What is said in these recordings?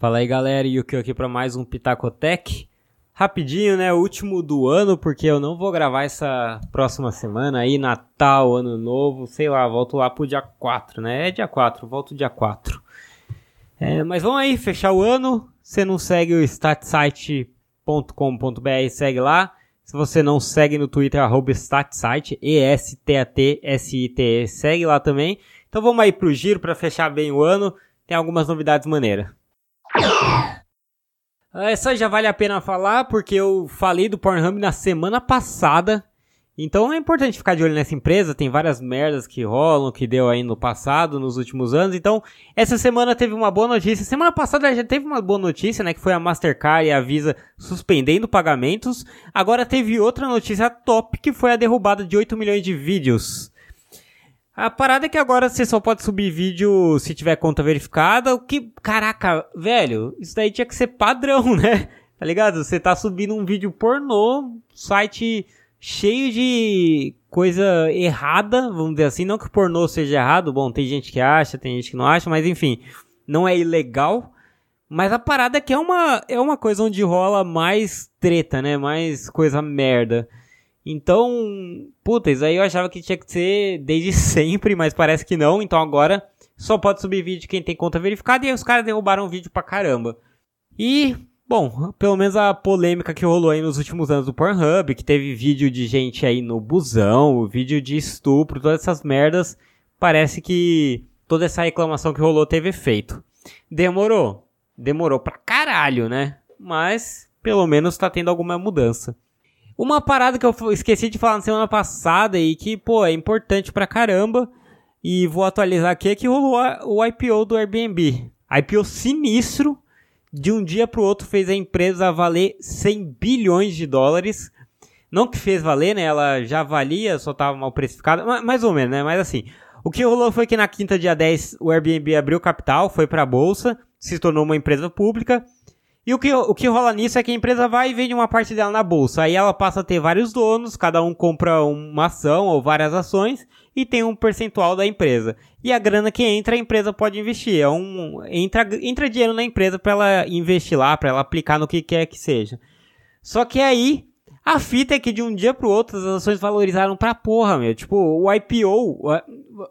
Fala aí galera, Yukio aqui para mais um Pitacotec. Rapidinho, né? Último do ano, porque eu não vou gravar essa próxima semana aí, Natal, Ano Novo, sei lá, volto lá pro dia 4, né? É dia 4, volto dia 4. É, mas vamos aí, fechar o ano. Você não segue o statsite.com.br, segue lá. Se você não segue no Twitter, arroba statsite, E-S-T-A-T-S-I-T-E, segue lá também. Então vamos aí pro giro para fechar bem o ano. Tem algumas novidades maneiras. Essa já vale a pena falar porque eu falei do Pornhub na semana passada. Então é importante ficar de olho nessa empresa, tem várias merdas que rolam, que deu aí no passado, nos últimos anos. Então, essa semana teve uma boa notícia. Semana passada já teve uma boa notícia, né, que foi a Mastercard e a Visa suspendendo pagamentos. Agora teve outra notícia top, que foi a derrubada de 8 milhões de vídeos. A parada é que agora você só pode subir vídeo se tiver conta verificada, o que, caraca, velho, isso daí tinha que ser padrão, né? Tá ligado? Você tá subindo um vídeo pornô, site cheio de coisa errada, vamos dizer assim, não que o pornô seja errado, bom, tem gente que acha, tem gente que não acha, mas enfim, não é ilegal. Mas a parada é que é uma, é uma coisa onde rola mais treta, né? Mais coisa merda. Então, puta, isso aí eu achava que tinha que ser desde sempre, mas parece que não. Então agora só pode subir vídeo quem tem conta verificada e aí os caras derrubaram o vídeo pra caramba. E, bom, pelo menos a polêmica que rolou aí nos últimos anos do Pornhub, que teve vídeo de gente aí no busão, vídeo de estupro, todas essas merdas, parece que toda essa reclamação que rolou teve efeito. Demorou. Demorou pra caralho, né? Mas, pelo menos tá tendo alguma mudança. Uma parada que eu esqueci de falar na semana passada e que, pô, é importante pra caramba, e vou atualizar aqui, é que rolou o IPO do Airbnb. IPO sinistro, de um dia pro outro fez a empresa valer 100 bilhões de dólares. Não que fez valer, né? Ela já valia, só tava mal precificada, mais ou menos, né? Mas assim, o que rolou foi que na quinta, dia 10, o Airbnb abriu capital, foi pra bolsa, se tornou uma empresa pública e o que, o que rola nisso é que a empresa vai e vende uma parte dela na bolsa. Aí ela passa a ter vários donos, cada um compra uma ação ou várias ações e tem um percentual da empresa. E a grana que entra, a empresa pode investir. É um, entra, entra dinheiro na empresa para ela investir lá, para ela aplicar no que quer que seja. Só que aí, a fita é que de um dia pro outro as ações valorizaram pra porra, meu. Tipo, o IPO,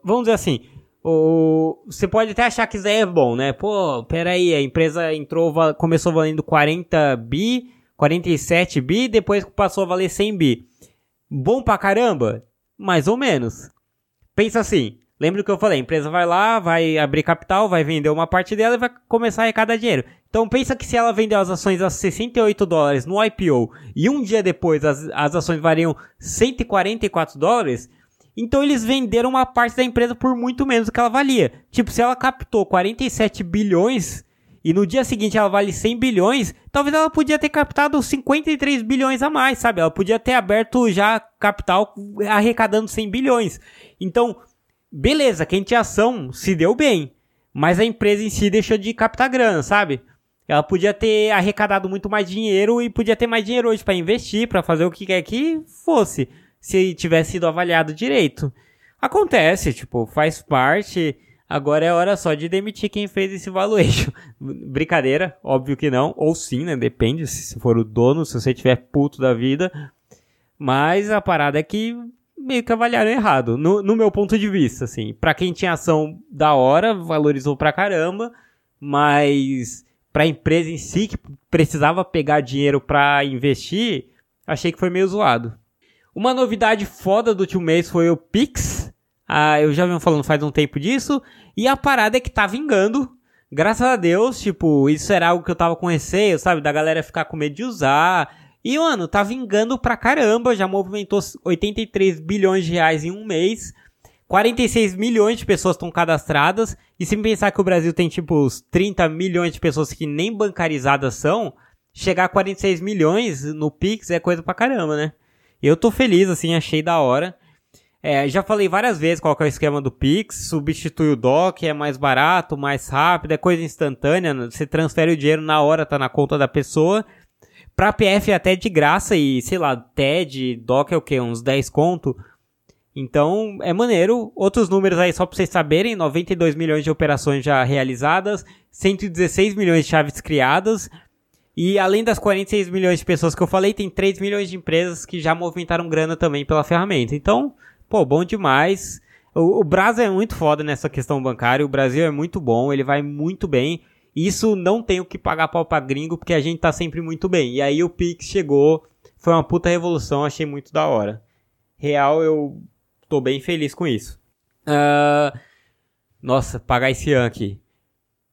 vamos dizer assim, o, você pode até achar que isso é bom, né? Pô, peraí, a empresa entrou, começou valendo 40 bi, 47 bi, depois passou a valer 100 bi. Bom pra caramba? Mais ou menos. Pensa assim, lembra que eu falei, a empresa vai lá, vai abrir capital, vai vender uma parte dela e vai começar a arrecadar dinheiro. Então pensa que se ela vender as ações a 68 dólares no IPO e um dia depois as, as ações variam 144 dólares, então eles venderam uma parte da empresa por muito menos do que ela valia. Tipo, se ela captou 47 bilhões e no dia seguinte ela vale 100 bilhões, talvez ela podia ter captado 53 bilhões a mais, sabe? Ela podia ter aberto já capital arrecadando 100 bilhões. Então, beleza, quem tinha ação se deu bem, mas a empresa em si deixou de captar grana, sabe? Ela podia ter arrecadado muito mais dinheiro e podia ter mais dinheiro hoje para investir, para fazer o que quer que fosse se tivesse sido avaliado direito. Acontece, tipo, faz parte. Agora é hora só de demitir quem fez esse valuation. Brincadeira, óbvio que não. Ou sim, né? Depende se for o dono, se você tiver puto da vida. Mas a parada é que meio que avaliaram errado. No, no meu ponto de vista, assim. Pra quem tinha ação da hora, valorizou pra caramba. Mas pra empresa em si, que precisava pegar dinheiro pra investir, achei que foi meio zoado. Uma novidade foda do último mês foi o Pix. Ah, eu já venho falando faz um tempo disso. E a parada é que tá vingando. Graças a Deus, tipo, isso era algo que eu tava com receio, sabe? Da galera ficar com medo de usar. E, mano, tá vingando pra caramba. Já movimentou 83 bilhões de reais em um mês. 46 milhões de pessoas estão cadastradas. E se pensar que o Brasil tem, tipo, os 30 milhões de pessoas que nem bancarizadas são, chegar a 46 milhões no Pix é coisa pra caramba, né? Eu tô feliz, assim, achei da hora. É, já falei várias vezes qual é o esquema do Pix, substitui o DOC, é mais barato, mais rápido, é coisa instantânea, né? você transfere o dinheiro na hora, tá na conta da pessoa. Pra PF é até de graça e, sei lá, TED, DOC é o que? Uns 10 conto. Então, é maneiro. Outros números aí, só para vocês saberem: 92 milhões de operações já realizadas, 116 milhões de chaves criadas. E além das 46 milhões de pessoas que eu falei, tem 3 milhões de empresas que já movimentaram grana também pela ferramenta. Então, pô, bom demais. O, o Brasil é muito foda nessa questão bancária. O Brasil é muito bom, ele vai muito bem. Isso não tem o que pagar pau pra gringo, porque a gente tá sempre muito bem. E aí o Pix chegou, foi uma puta revolução, achei muito da hora. Real, eu tô bem feliz com isso. Uh, nossa, pagar esse aqui.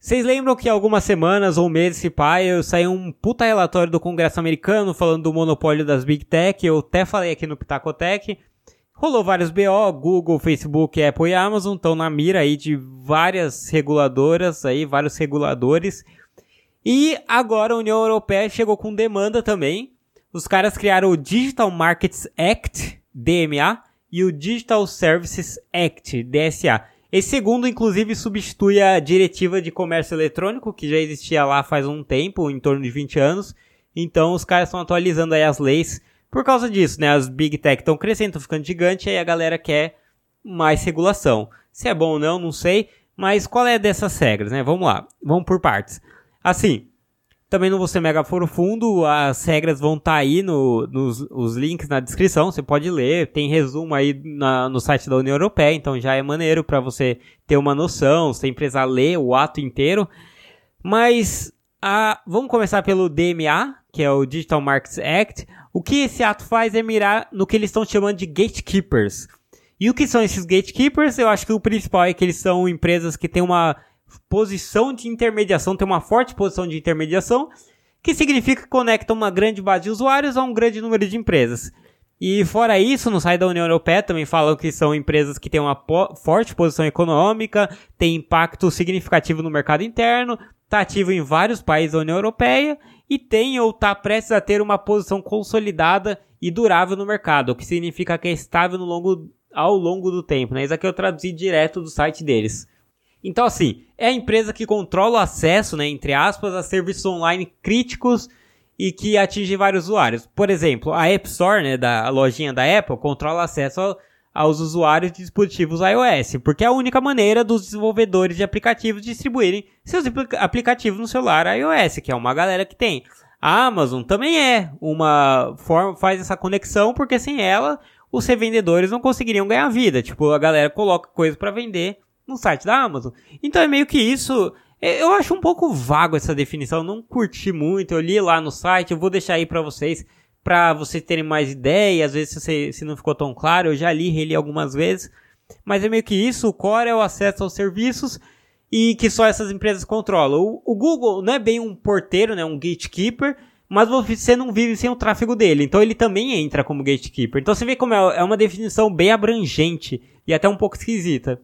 Vocês lembram que algumas semanas ou meses se pai eu saí um puta relatório do Congresso americano falando do monopólio das Big Tech, eu até falei aqui no Pitacotech. Rolou vários BO, Google, Facebook, Apple e Amazon estão na mira aí de várias reguladoras aí, vários reguladores. E agora a União Europeia chegou com demanda também. Os caras criaram o Digital Markets Act, DMA, e o Digital Services Act, DSA. Esse segundo, inclusive, substitui a Diretiva de Comércio Eletrônico, que já existia lá faz um tempo, em torno de 20 anos. Então, os caras estão atualizando aí as leis por causa disso, né? As Big Tech estão crescendo, estão ficando gigante, aí a galera quer mais regulação. Se é bom ou não, não sei. Mas qual é dessas regras, né? Vamos lá, vamos por partes. Assim, também não vou ser mega profundo, as regras vão estar tá aí no, nos os links na descrição, você pode ler, tem resumo aí na, no site da União Europeia, então já é maneiro para você ter uma noção, sem precisar ler o ato inteiro. Mas a, vamos começar pelo DMA, que é o Digital Markets Act. O que esse ato faz é mirar no que eles estão chamando de gatekeepers. E o que são esses gatekeepers? Eu acho que o principal é que eles são empresas que têm uma posição de intermediação, têm uma forte posição de intermediação, que significa que conectam uma grande base de usuários a um grande número de empresas. E fora isso, no site da União Europeia também falam que são empresas que têm uma po forte posição econômica, têm impacto significativo no mercado interno, está ativo em vários países da União Europeia e tem ou está prestes a ter uma posição consolidada e durável no mercado, o que significa que é estável no longo, ao longo do tempo. Né? Isso aqui eu traduzi direto do site deles. Então, assim, é a empresa que controla o acesso, né, entre aspas, a serviços online críticos e que atinge vários usuários. Por exemplo, a App Store, né, da lojinha da Apple, controla acesso ao, aos usuários de dispositivos iOS, porque é a única maneira dos desenvolvedores de aplicativos distribuírem seus aplicativos no celular iOS, que é uma galera que tem. A Amazon também é uma forma, faz essa conexão, porque sem ela os revendedores não conseguiriam ganhar vida. Tipo, a galera coloca coisa para vender no site da Amazon. Então é meio que isso. É, eu acho um pouco vago essa definição, não curti muito. Eu li lá no site, eu vou deixar aí para vocês para vocês terem mais ideia, às vezes se, se não ficou tão claro, eu já li, reli algumas vezes, mas é meio que isso, o core é o acesso aos serviços e que só essas empresas controlam. O, o Google não é bem um porteiro, né, um gatekeeper, mas você não vive sem o tráfego dele, então ele também entra como gatekeeper. Então você vê como é, é uma definição bem abrangente e até um pouco esquisita.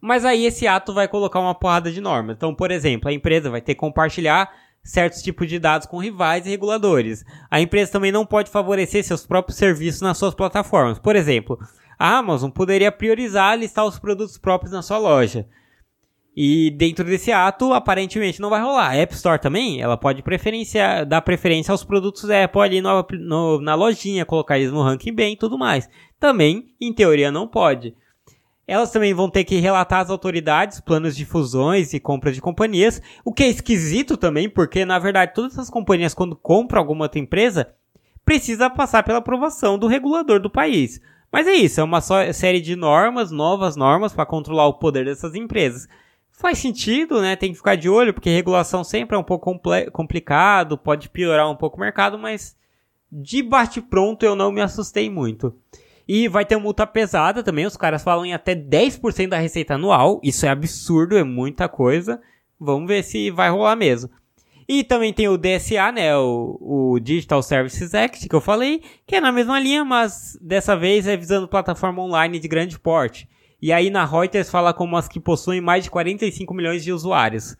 Mas aí esse ato vai colocar uma porrada de normas. Então, por exemplo, a empresa vai ter que compartilhar certos tipos de dados com rivais e reguladores. A empresa também não pode favorecer seus próprios serviços nas suas plataformas. Por exemplo, a Amazon poderia priorizar listar os produtos próprios na sua loja. E dentro desse ato, aparentemente não vai rolar. A App Store também, ela pode preferenciar, dar preferência aos produtos Apple ali no, no, na lojinha, colocar eles no ranking bem e tudo mais. Também, em teoria, não pode. Elas também vão ter que relatar às autoridades planos de fusões e compra de companhias, o que é esquisito também, porque na verdade todas essas companhias, quando compram alguma outra empresa, precisa passar pela aprovação do regulador do país. Mas é isso, é uma série de normas, novas normas para controlar o poder dessas empresas. Faz sentido, né? Tem que ficar de olho, porque regulação sempre é um pouco complicado, pode piorar um pouco o mercado, mas de bate-pronto eu não me assustei muito. E vai ter multa pesada também, os caras falam em até 10% da receita anual. Isso é absurdo, é muita coisa. Vamos ver se vai rolar mesmo. E também tem o DSA, né, o, o, Digital Services Act, que eu falei, que é na mesma linha, mas dessa vez é visando plataforma online de grande porte. E aí na Reuters fala como as que possuem mais de 45 milhões de usuários.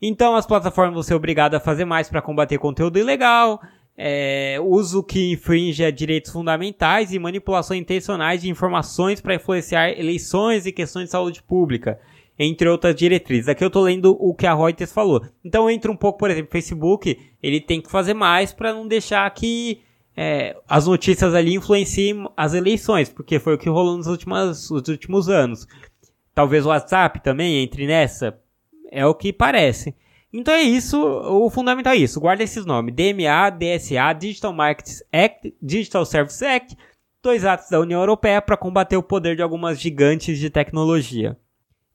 Então as plataformas vão ser obrigadas a fazer mais para combater conteúdo ilegal, é, uso que infringe direitos fundamentais e manipulação intencionais de informações para influenciar eleições e questões de saúde pública, entre outras diretrizes. Aqui eu estou lendo o que a Reuters falou. Então entra um pouco, por exemplo, Facebook, ele tem que fazer mais para não deixar que é, as notícias ali influenciem as eleições, porque foi o que rolou nos últimos, nos últimos anos. Talvez o WhatsApp também entre nessa, é o que parece. Então é isso, o fundamental é isso. Guarda esses nomes: DMA, DSA, Digital Markets Act, Digital Services Act, dois atos da União Europeia para combater o poder de algumas gigantes de tecnologia.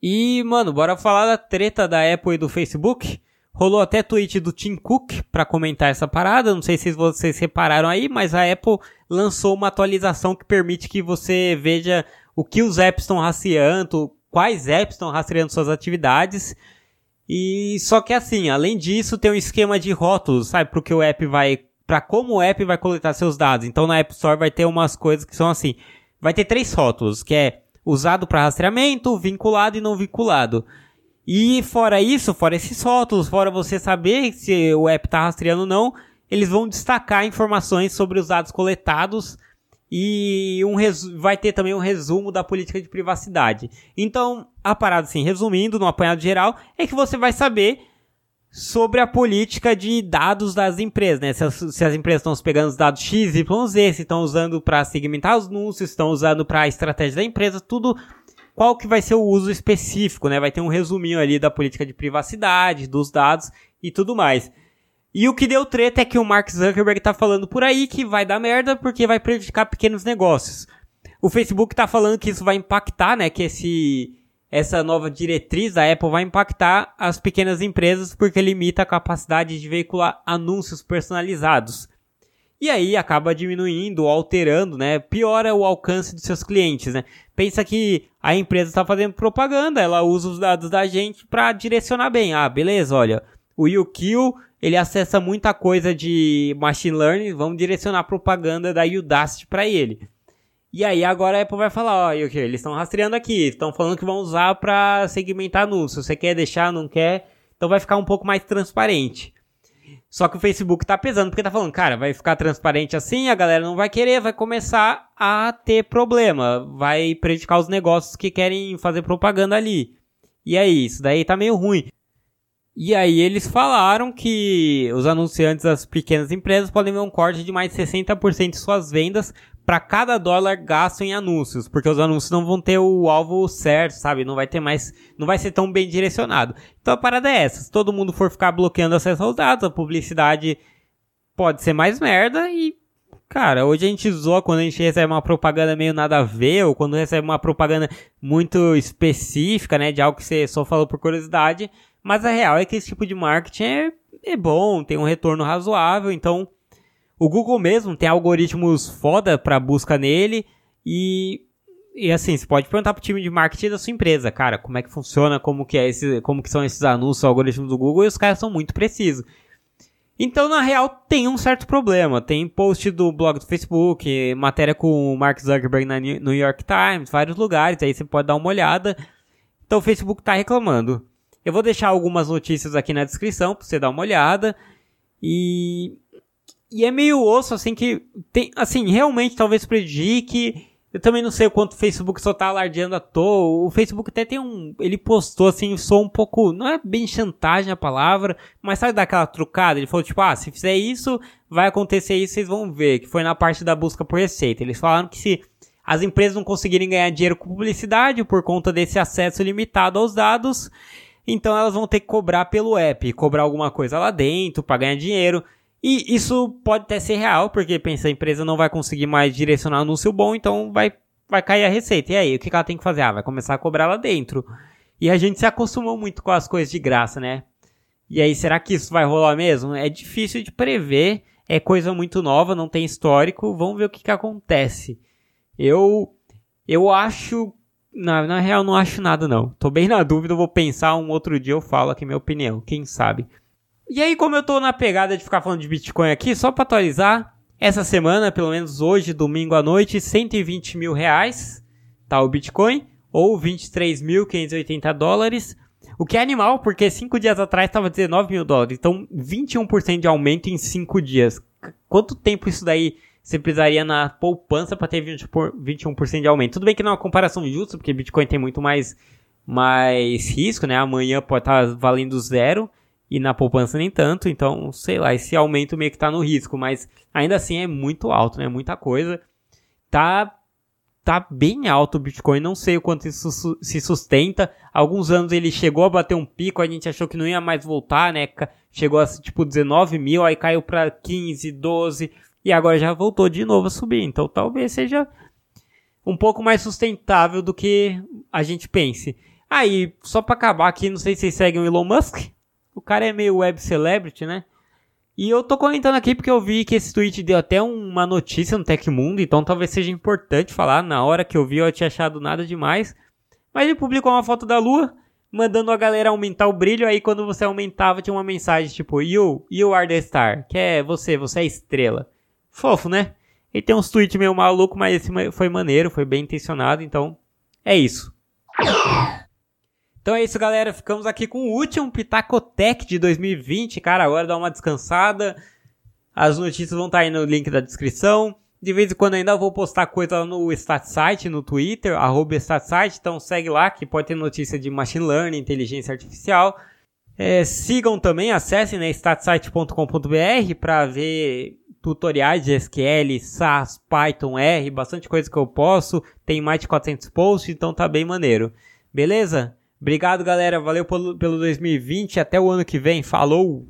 E, mano, bora falar da treta da Apple e do Facebook. Rolou até tweet do Tim Cook para comentar essa parada. Não sei se vocês repararam aí, mas a Apple lançou uma atualização que permite que você veja o que os apps estão rastreando, quais apps estão rastreando suas atividades. E só que assim, além disso, tem um esquema de rótulos, sabe, porque o app vai, para como o app vai coletar seus dados. Então na App Store vai ter umas coisas que são assim, vai ter três rótulos, que é usado para rastreamento, vinculado e não vinculado. E fora isso, fora esses rótulos, fora você saber se o app está rastreando ou não, eles vão destacar informações sobre os dados coletados e um vai ter também um resumo da política de privacidade. Então, a parada assim, resumindo, no apanhado geral, é que você vai saber sobre a política de dados das empresas, né? Se as, se as empresas estão pegando os dados X, Y, Z, se estão usando para segmentar os anúncios, estão usando para a estratégia da empresa, tudo qual que vai ser o uso específico, né? Vai ter um resuminho ali da política de privacidade, dos dados e tudo mais. E o que deu treta é que o Mark Zuckerberg tá falando por aí que vai dar merda porque vai prejudicar pequenos negócios. O Facebook tá falando que isso vai impactar, né? Que esse essa nova diretriz da Apple vai impactar as pequenas empresas porque limita a capacidade de veicular anúncios personalizados. E aí acaba diminuindo, alterando, né? Piora o alcance dos seus clientes, né? Pensa que a empresa está fazendo propaganda, ela usa os dados da gente para direcionar bem. Ah, beleza, olha, o YouKill, ele acessa muita coisa de machine learning, vamos direcionar propaganda da Udacity para ele. E aí agora a Apple vai falar, ó, YouKill, eles estão rastreando aqui, estão falando que vão usar para segmentar anúncios. Você quer deixar, não quer? Então vai ficar um pouco mais transparente. Só que o Facebook tá pesando, porque tá falando, cara, vai ficar transparente assim, a galera não vai querer, vai começar a ter problema, vai prejudicar os negócios que querem fazer propaganda ali. E aí, isso daí tá meio ruim. E aí eles falaram que os anunciantes das pequenas empresas podem ver um corte de mais de 60% de suas vendas para cada dólar gasto em anúncios, porque os anúncios não vão ter o alvo certo, sabe? Não vai ter mais, não vai ser tão bem direcionado. Então a parada é essa: se todo mundo for ficar bloqueando acesso aos dados, a publicidade pode ser mais merda e Cara, hoje a gente zoa quando a gente recebe uma propaganda meio nada a ver, ou quando recebe uma propaganda muito específica, né, de algo que você só falou por curiosidade, mas a real é que esse tipo de marketing é, é bom, tem um retorno razoável, então o Google mesmo tem algoritmos foda para busca nele e e assim, você pode perguntar pro time de marketing da sua empresa, cara, como é que funciona, como que é esse, como que são esses anúncios, algoritmos do Google, e os caras são muito precisos. Então, na real, tem um certo problema. Tem post do blog do Facebook, matéria com o Mark Zuckerberg na New York Times, vários lugares, aí você pode dar uma olhada. Então, o Facebook tá reclamando. Eu vou deixar algumas notícias aqui na descrição pra você dar uma olhada. E e é meio osso, assim, que tem, assim, realmente talvez prejudique. Eu também não sei o quanto o Facebook só tá alardeando à toa. O Facebook até tem um. Ele postou assim, sou um pouco. Não é bem chantagem a palavra, mas sabe daquela trucada? Ele falou, tipo, ah, se fizer isso, vai acontecer isso, vocês vão ver. Que foi na parte da busca por receita. Eles falaram que se as empresas não conseguirem ganhar dinheiro com publicidade por conta desse acesso limitado aos dados, então elas vão ter que cobrar pelo app, cobrar alguma coisa lá dentro para ganhar dinheiro. E isso pode até ser real, porque pensa, a empresa não vai conseguir mais direcionar anúncio bom, então vai, vai cair a receita. E aí, o que ela tem que fazer? Ah, vai começar a cobrar lá dentro. E a gente se acostumou muito com as coisas de graça, né? E aí, será que isso vai rolar mesmo? É difícil de prever, é coisa muito nova, não tem histórico, vamos ver o que, que acontece. Eu, eu acho, na, na real não acho nada não. Tô bem na dúvida, vou pensar um outro dia eu falo aqui minha opinião, quem sabe. E aí, como eu tô na pegada de ficar falando de Bitcoin aqui, só para atualizar, essa semana, pelo menos hoje, domingo à noite, 120 mil reais, tá o Bitcoin, ou 23.580 dólares, o que é animal, porque 5 dias atrás estava 19 mil dólares, então 21% de aumento em 5 dias. Quanto tempo isso daí você precisaria na poupança para ter 20 por, 21% de aumento? Tudo bem que não é uma comparação justa, porque Bitcoin tem muito mais, mais risco, né? Amanhã pode estar tá valendo zero, e na poupança nem tanto, então, sei lá, esse aumento meio que tá no risco, mas ainda assim é muito alto, né? Muita coisa. Tá tá bem alto o Bitcoin, não sei o quanto isso se sustenta. Alguns anos ele chegou a bater um pico, a gente achou que não ia mais voltar, né? Chegou a tipo 19 mil, aí caiu para 15, 12 e agora já voltou de novo a subir. Então talvez seja um pouco mais sustentável do que a gente pense. Aí, só para acabar aqui, não sei se vocês seguem o Elon Musk. O cara é meio web celebrity, né? E eu tô comentando aqui porque eu vi que esse tweet deu até uma notícia no Tecmundo, então talvez seja importante falar. Na hora que eu vi, eu tinha achado nada demais. Mas ele publicou uma foto da lua, mandando a galera aumentar o brilho. Aí quando você aumentava, tinha uma mensagem tipo: You, you are the star. Que é você, você é estrela. Fofo, né? Ele tem uns tweets meio maluco, mas esse foi maneiro, foi bem intencionado, então é isso. Então é isso, galera. Ficamos aqui com o último Pitacotec de 2020. Cara, agora dá uma descansada. As notícias vão estar aí no link da descrição. De vez em quando ainda vou postar coisa no StatSite, no Twitter, arroba StatSite. Então segue lá que pode ter notícia de Machine Learning, Inteligência Artificial. É, sigam também, acessem né, statsite.com.br para ver tutoriais de SQL, SAS, Python, R, bastante coisa que eu posso. Tem mais de 400 posts, então tá bem maneiro. Beleza? Obrigado, galera. Valeu pelo, pelo 2020. Até o ano que vem. Falou!